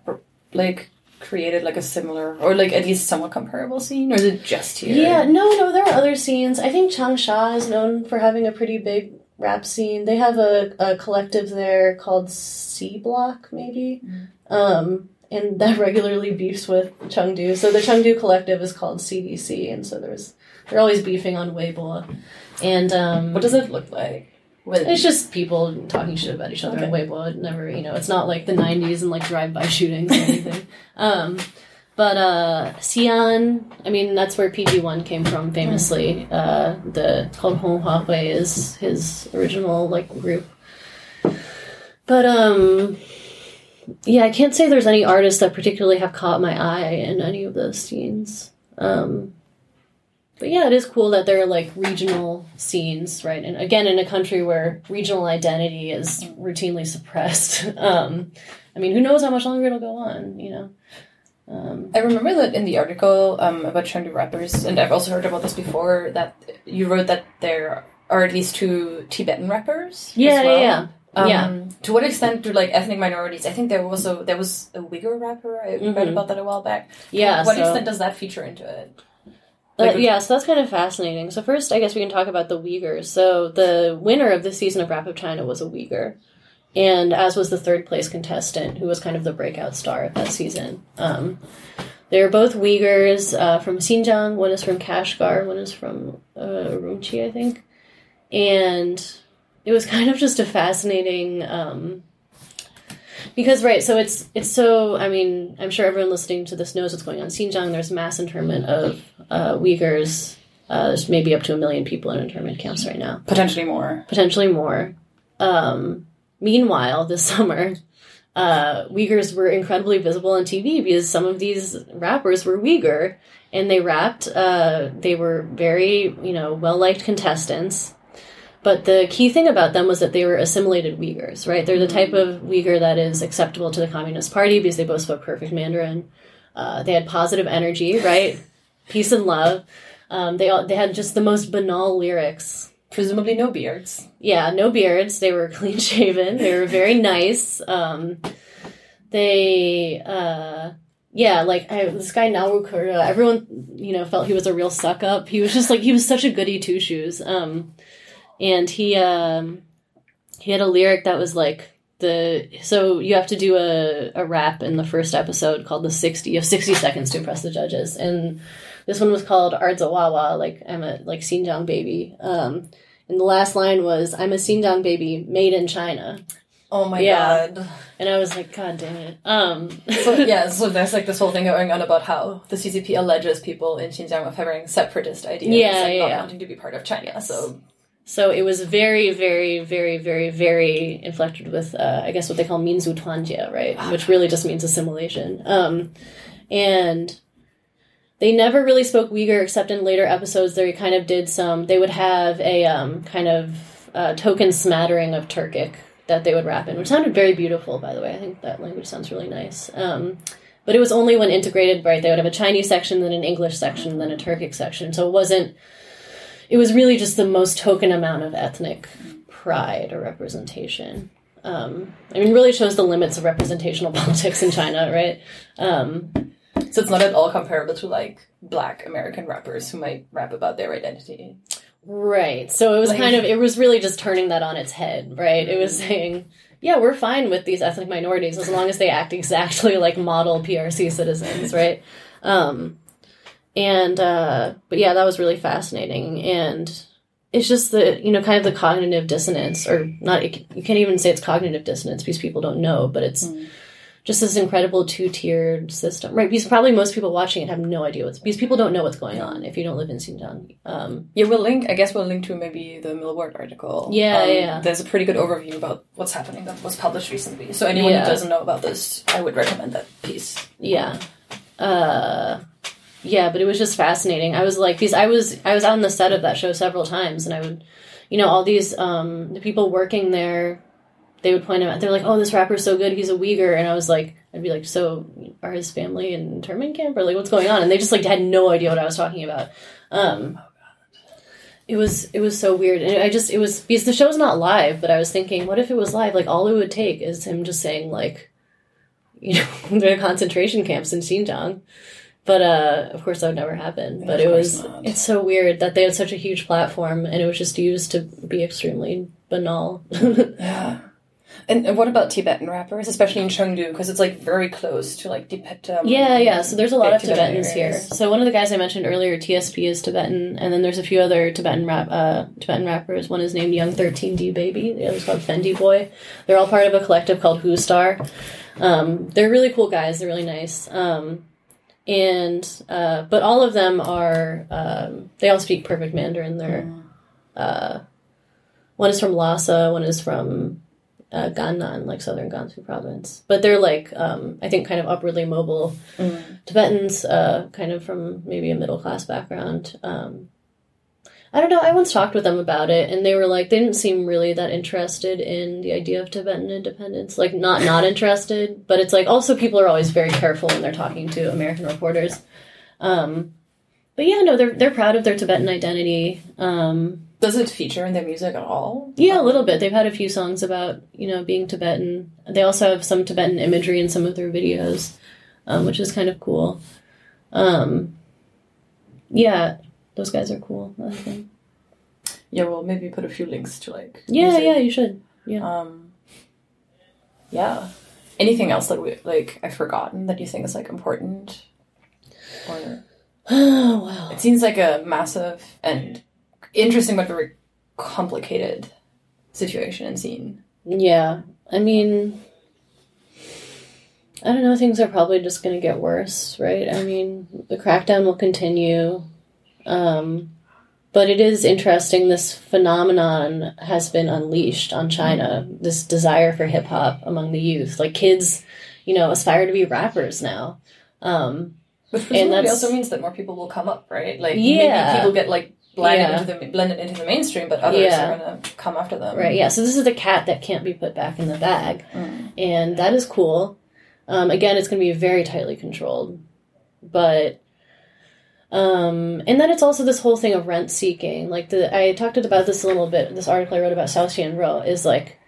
like created like a similar or like at least somewhat comparable scene, or is it just here?
Yeah, no, no, there are other scenes. I think Changsha is known for having a pretty big rap scene. They have a, a collective there called C Block, maybe, mm. um, and that regularly beefs with Chengdu. So the Chengdu collective is called CDC, and so there's they're always beefing on Weibo. And um,
what does it look like?
It's just people talking shit about each other okay. on Weibo. It never, you know, it's not like the '90s and like drive-by shootings or anything. um, but uh, Xi'an, I mean, that's where PG1 came from famously. Uh, the called Hong Hui is his original like group. But um, yeah, I can't say there's any artists that particularly have caught my eye in any of those scenes. Um, but yeah, it is cool that there are like regional scenes, right? And again, in a country where regional identity is routinely suppressed. um, I mean, who knows how much longer it'll go on, you know?
Um, I remember that in the article um, about Chengdu rappers, and I've also heard about this before, that you wrote that there are at least two Tibetan rappers.
Yeah,
well.
yeah,
um,
yeah.
To what extent do like ethnic minorities? I think there was a there was a Uyghur rapper. I mm-hmm. read about that a while back.
Yeah.
To what so, extent does that feature into it?
Like, uh, yeah, so that's kind of fascinating. So first, I guess we can talk about the Uyghurs. So the winner of this season of Rap of China was a Uyghur and as was the third place contestant, who was kind of the breakout star of that season. Um, they're both Uyghurs uh, from Xinjiang. One is from Kashgar. One is from uh, Urumqi, I think. And it was kind of just a fascinating. Um, because right, so it's it's so. I mean, I'm sure everyone listening to this knows what's going on. Xinjiang, there's mass internment of uh, Uyghurs. Uh, there's maybe up to a million people in internment camps right now.
Potentially more.
Potentially more. Um, Meanwhile, this summer, uh, Uyghurs were incredibly visible on TV because some of these rappers were Uyghur and they rapped. Uh, they were very, you know, well liked contestants. But the key thing about them was that they were assimilated Uyghurs, right? They're the type of Uyghur that is acceptable to the Communist Party because they both spoke perfect Mandarin. Uh, they had positive energy, right? Peace and love. Um, they all, they had just the most banal lyrics.
Presumably no beards.
Yeah, no beards. They were clean shaven. They were very nice. Um, they, uh, yeah, like I, this guy Nauru Kura, everyone, you know, felt he was a real suck up. He was just like, he was such a goody two shoes. Um, and he, um, he had a lyric that was like, the so you have to do a, a rap in the first episode called the 60 you have 60 seconds to impress the judges and this one was called Ardzawawa, like I'm a like Xinjiang baby. Um, and the last line was I'm a Xinjiang baby made in China.
Oh my
Yeah.
god.
And I was like, God damn it. Um,
So yeah, so there's like this whole thing going on about how the CCP alleges people in Xinjiang of having separatist ideas
Yeah,
and
yeah,
not
yeah.
wanting to be part of China. So
so it was very, very, very, very, very inflected with, uh, I guess what they call Minzu Tuanjie, right? Which really just means assimilation. Um, and they never really spoke Uyghur except in later episodes. They kind of did some. They would have a um, kind of uh, token smattering of Turkic that they would rap in, which sounded very beautiful, by the way. I think that language sounds really nice. Um, but it was only when integrated, right? They would have a Chinese section, then an English section, then a Turkic section. So it wasn't. It was really just the most token amount of ethnic pride or representation. Um, I mean, really shows the limits of representational politics in China, right? Um,
so it's not at all comparable to like black American rappers who might rap about their identity.
Right. So it was
Like-
kind of it was really just turning that on its head, right? It was saying, yeah, we're fine with these ethnic minorities as long as they act exactly like model PRC citizens, right? Um and uh but yeah, that was really fascinating and it's just the you know kind of the cognitive dissonance or not you can't even say it's cognitive dissonance because people don't know, but it's just this incredible two-tiered system, right? Because probably most people watching it have no idea what's because people don't know what's going on if you don't live in Xinjiang. Um,
Yeah, we'll link. I guess we'll link to maybe the Millward article.
Yeah, yeah.
There's a pretty good overview about what's happening that was published recently. So anyone
Yeah.
who doesn't know about this, I would recommend that piece.
Yeah. Uh yeah, but it was just fascinating. I was like these I was I was on the set of that show several times and I would you know, all these um the people working there they would point him out. They're like, "Oh, this rapper's so good. He's a Uyghur." And I was like, I'd be like, "So, are his family in internment camp or like what's going on?" And they just like had no idea what I was talking about. Um it was it was so weird, and I just it was because the show's not live. But I was thinking, what if it was live? Like all it would take is him just saying like, you know, there are concentration camps in Xinjiang. But uh, of course, that would never happen. But it was
not.
it's so weird that they had such a huge platform, and it was just used to be extremely banal.
Yeah. And, and what about Tibetan rappers, especially in Chengdu, because it's like very close to like Tibet. Um,
Yeah, yeah. So there's a lot of Tibetans here. So one of the guys I mentioned earlier, TSP, is Tibetan, and then there's a few other Tibetan rap, uh, Tibetan rappers. One is named Young 13D Baby. The other's called Fendi Boy. They're all part of a collective called Who Star. Um, they're really cool guys. They're really nice. Um, and uh, but all of them are um, they all speak perfect Mandarin. They're uh, one is from Lhasa, one is from uh, Gannan, like southern Gansu province. But they're like, um, I think, kind of upwardly mobile Tibetans, uh, kind of from maybe a middle class background. Um, I don't know. I once talked with them about it, and they were like, they didn't seem really that interested in the idea of Tibetan independence. Like, not not interested, but it's like also people are always very careful when they're talking to American reporters. Um, but yeah, no, they're they're proud of their Tibetan identity. Um,
Does it feature in their music at all?
yeah, a little bit. They've had a few songs about you know being Tibetan. They also have some Tibetan imagery in some of their videos, um, which is kind of cool. Um, yeah, those guys are cool. I think.
Yeah, well, maybe put a few links to like.
Yeah,
music.
yeah, you should.
Um, yeah. Anything else that we like I've forgotten that you think is like important? Or
Oh wow.
it seems like a massive and interesting but very complicated situation and scene.
Yeah, I mean, I don't know. Things are probably just going to get worse, right? I mean, the crackdown will continue. Um, but it is interesting. This phenomenon has been unleashed on China. This desire for hip hop among the youth, like kids, you know, aspire to be rappers now. Um,
Which presumably also means that more people will come up, right? Like
Yeah.
maybe people get like blended
Yeah.
into the blended into the mainstream, but others
Yeah.
are gonna come after them.
Right, yeah. So this is the cat that can't be put back in the bag.
Mm.
And that is cool. Um, again, it's going to be very tightly controlled. But, um, and then it's also this whole thing of rent seeking. Like, the I talked about this a little bit. This article I wrote about South Row is like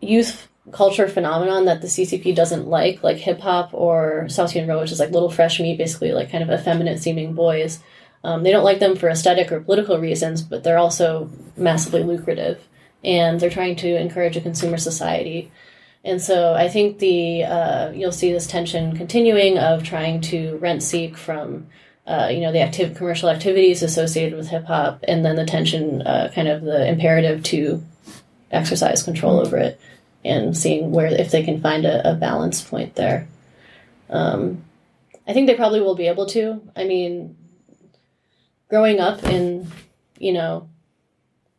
youth culture phenomenon that the CCP doesn't like, like hip hop or South Row, which is like little fresh meat, basically like kind of effeminate seeming boys. Um, they don't like them for aesthetic or political reasons, but they're also massively lucrative, and they're trying to encourage a consumer society. And so I think the uh, you'll see this tension continuing of trying to rent seek from uh, you know the active commercial activities associated with hip hop, and then the tension, uh, kind of the imperative to exercise control over it, and seeing where if they can find a, a balance point there. Um, I think they probably will be able to. I mean, growing up in you know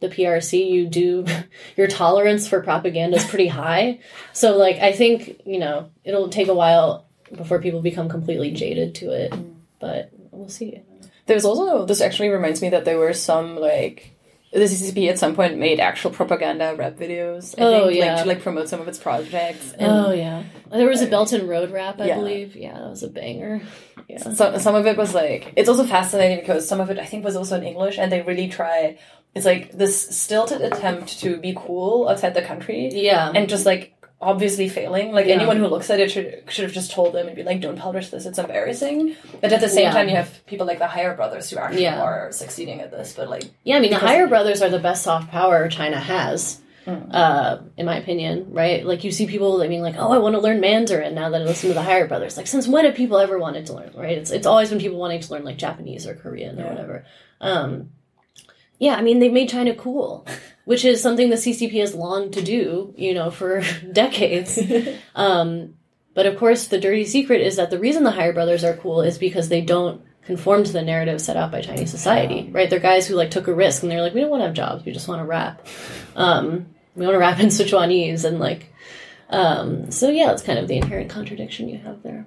the PRC, you do your tolerance for propaganda is pretty high. So like I think, you know, it'll take a while before people become completely jaded to it. But we'll see.
There's also this actually reminds me that there were some like the CCP at some point made actual propaganda rap videos. I
Oh,
think,
yeah.
like, to like promote some of its projects. And
Oh yeah. There was a Belt and Road rap, I
Yeah.
believe. Yeah, that was a banger. Yeah.
So, some of it was like it's also fascinating because some of it I think was also in English, and they really try. It's like this stilted attempt to be cool outside the country,
Yeah.
and just like obviously failing. Like
Yeah.
anyone who looks at it should should have just told them and be like, "Don't publish this; it's embarrassing." But at the same
Yeah.
time, you have people like the Higher Brothers who actually
Yeah.
are succeeding at this. But like,
Yeah, I mean, the Higher Brothers are the best soft power China has,
Mm.
uh, in my opinion, right? Like, you see people, I mean, like, oh, I want to learn Mandarin now that I listen to the Higher Brothers. Like, since when have people ever wanted to learn, right? It's, it's always been people wanting to learn, like, Japanese or Korean or whatever. Um, yeah, I mean, they've made China cool, which is something the CCP has longed to do, you know, for decades. Um, but of course, the dirty secret is that the reason the Higher Brothers are cool is because they don't conform to the narrative set out by Chinese society, right? They're guys who like took a risk and they're like, we don't want to have jobs, we just want to rap. Um, we want to rap in Sichuanese and like, um, so yeah, it's kind of the inherent contradiction you have there.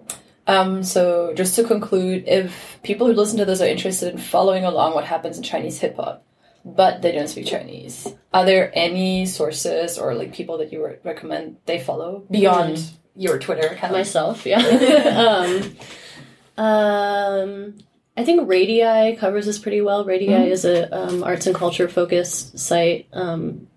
um, so just to conclude, if people who listen to this are interested in following along what happens in Chinese hip hop, but they don't speak Chinese, are there any sources or like people that you would recommend they follow beyond your Twitter account?
Myself, yeah. um, um, I think Radii covers this pretty well. Radii is a um, arts and culture focused site um,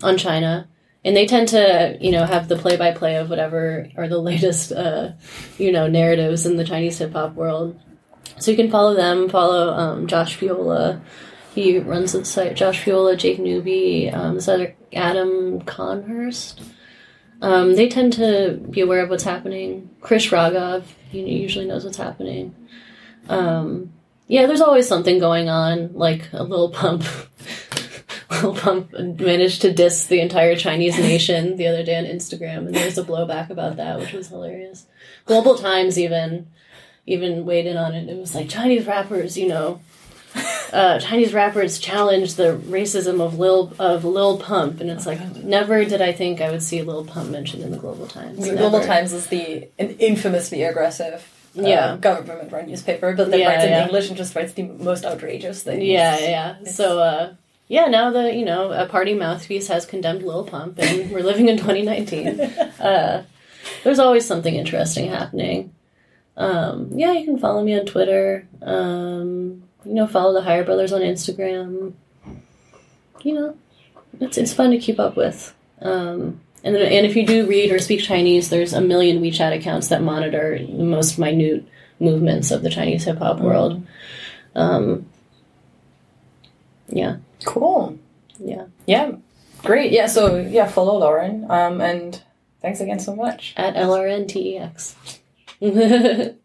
on China, and they tend to, you know, have the play by play of whatever are the latest, uh, you know, narratives in the Chinese hip hop world. So you can follow them. Follow um, Josh Feola. He runs the site. Josh Feola, Jake Newby, um, this other Adam Conhurst. Um, they tend to be aware of what's happening. Krish Raghav, he usually knows what's happening. Um, yeah, there's always something going on, like a little pump. Lil Pump managed to diss the entire Chinese nation the other day on Instagram, and there was a blowback about that, which was hilarious. Global Times even even weighed in on it. It was like Chinese rappers, you know, uh, Chinese rappers challenge the racism of Lil of Lil Pump, and it's like never did I think I would see Lil Pump mentioned in the Global Times.
The Global Times is the an infamously aggressive uh,
Yeah.
government run newspaper, but that
Yeah,
writes in
yeah.
English and just writes the most outrageous things.
Yeah, yeah. So, uh, yeah, now the you know a party mouthpiece has condemned Lil Pump, and we're living in 2019. Uh, there's always something interesting happening. Um, yeah, you can follow me on Twitter. Um, you know, follow the Higher Brothers on Instagram. You know, it's it's fun to keep up with. Um, and then, and if you do read or speak Chinese, there's a million WeChat accounts that monitor the most minute movements of the Chinese hip hop world. Um, yeah,
Cool.
yeah.
Yeah. Great. Yeah, so yeah, follow Lauren. Um and thanks again so much.
At LRNTEX.